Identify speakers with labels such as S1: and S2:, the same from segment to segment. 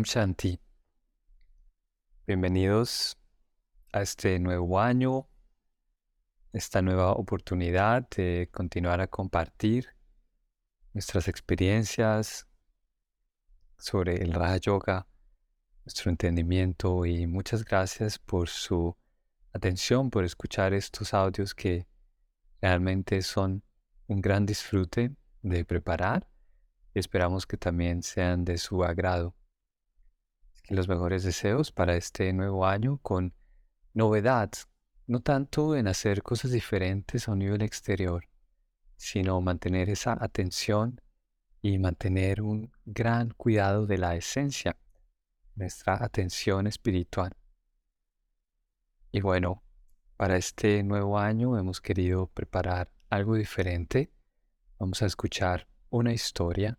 S1: Shanti. Bienvenidos a este nuevo año, esta nueva oportunidad de continuar a compartir nuestras experiencias sobre el Raja Yoga, nuestro entendimiento y muchas gracias por su atención, por escuchar estos audios que realmente son un gran disfrute de preparar y esperamos que también sean de su agrado. Los mejores deseos para este nuevo año con novedad, no tanto en hacer cosas diferentes a un nivel exterior, sino mantener esa atención y mantener un gran cuidado de la esencia, nuestra atención espiritual. Y bueno, para este nuevo año hemos querido preparar algo diferente. Vamos a escuchar una historia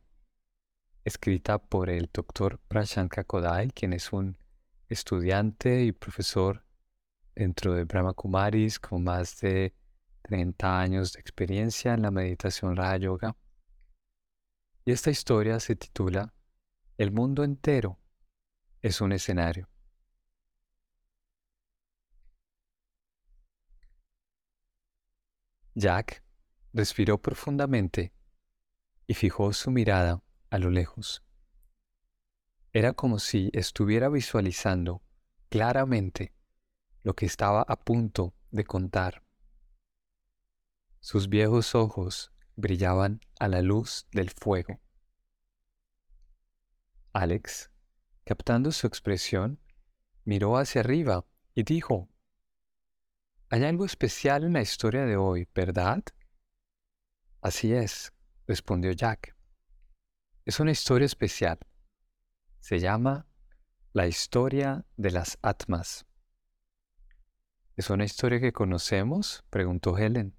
S1: escrita por el doctor Prashanka Kodai, quien es un estudiante y profesor dentro de Brahma Kumaris con más de 30 años de experiencia en la meditación Raja Yoga. Y esta historia se titula El mundo entero es un escenario. Jack respiró profundamente y fijó su mirada a lo lejos. Era como si estuviera visualizando claramente lo que estaba a punto de contar. Sus viejos ojos brillaban a la luz del fuego. Alex, captando su expresión, miró hacia arriba y dijo, Hay algo especial en la historia de hoy, ¿verdad? Así es, respondió Jack. Es una historia especial. Se llama La historia de las Atmas. ¿Es una historia que conocemos? preguntó Helen.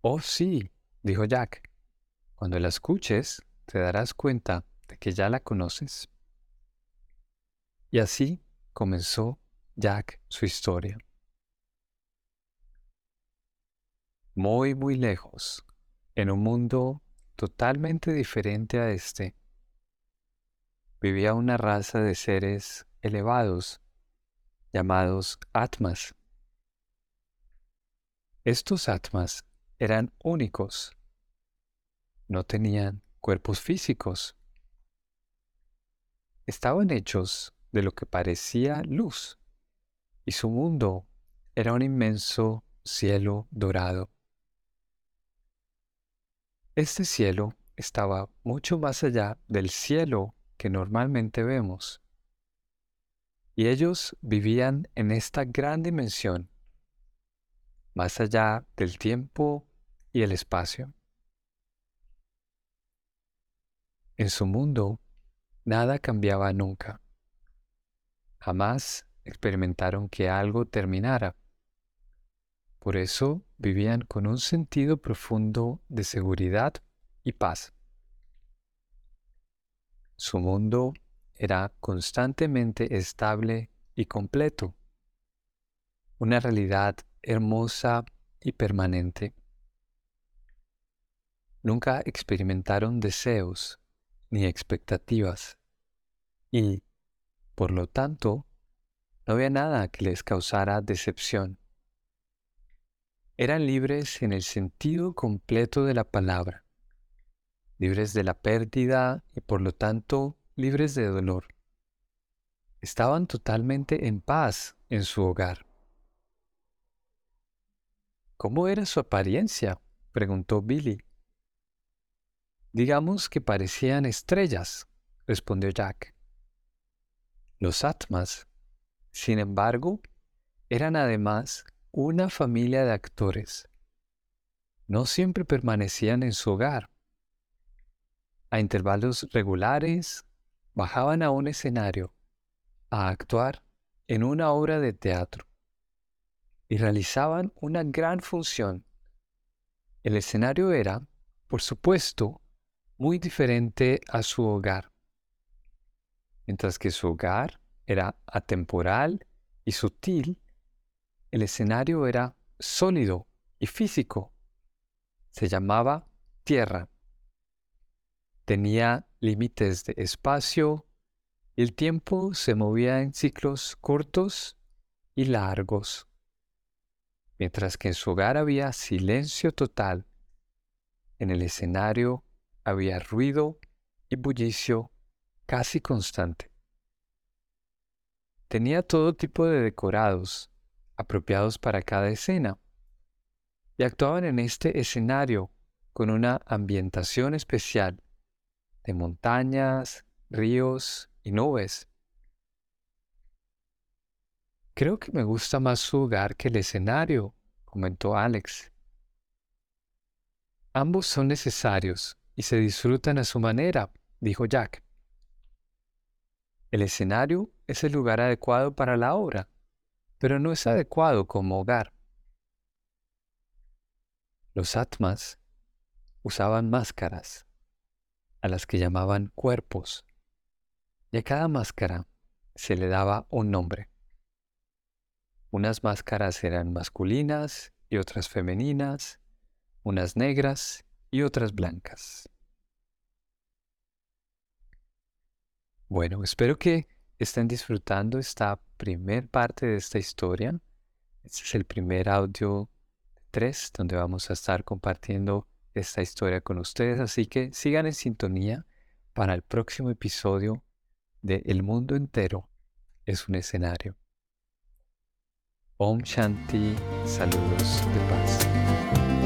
S1: Oh, sí, dijo Jack. Cuando la escuches, te darás cuenta de que ya la conoces. Y así comenzó Jack su historia. Muy, muy lejos, en un mundo totalmente diferente a este, vivía una raza de seres elevados llamados Atmas. Estos Atmas eran únicos, no tenían cuerpos físicos, estaban hechos de lo que parecía luz, y su mundo era un inmenso cielo dorado. Este cielo estaba mucho más allá del cielo que normalmente vemos. Y ellos vivían en esta gran dimensión, más allá del tiempo y el espacio. En su mundo, nada cambiaba nunca. Jamás experimentaron que algo terminara. Por eso vivían con un sentido profundo de seguridad y paz. Su mundo era constantemente estable y completo, una realidad hermosa y permanente. Nunca experimentaron deseos ni expectativas y, por lo tanto, no había nada que les causara decepción eran libres en el sentido completo de la palabra, libres de la pérdida y por lo tanto libres de dolor. Estaban totalmente en paz en su hogar. ¿Cómo era su apariencia? preguntó Billy. Digamos que parecían estrellas, respondió Jack. Los Atmas, sin embargo, eran además una familia de actores. No siempre permanecían en su hogar. A intervalos regulares, bajaban a un escenario a actuar en una obra de teatro y realizaban una gran función. El escenario era, por supuesto, muy diferente a su hogar. Mientras que su hogar era atemporal y sutil, el escenario era sólido y físico. Se llamaba tierra. Tenía límites de espacio, y el tiempo se movía en ciclos cortos y largos. Mientras que en su hogar había silencio total, en el escenario había ruido y bullicio casi constante. Tenía todo tipo de decorados apropiados para cada escena y actuaban en este escenario con una ambientación especial de montañas, ríos y nubes. Creo que me gusta más su hogar que el escenario, comentó Alex. Ambos son necesarios y se disfrutan a su manera, dijo Jack. El escenario es el lugar adecuado para la obra, pero no es adecuado como hogar. Los Atmas usaban máscaras, a las que llamaban cuerpos, y a cada máscara se le daba un nombre. Unas máscaras eran masculinas y otras femeninas, unas negras y otras blancas. Bueno, espero que estén disfrutando esta primer parte de esta historia. Este es el primer audio 3 donde vamos a estar compartiendo esta historia con ustedes, así que sigan en sintonía para el próximo episodio de El mundo entero es un escenario. Om Shanti, saludos de paz.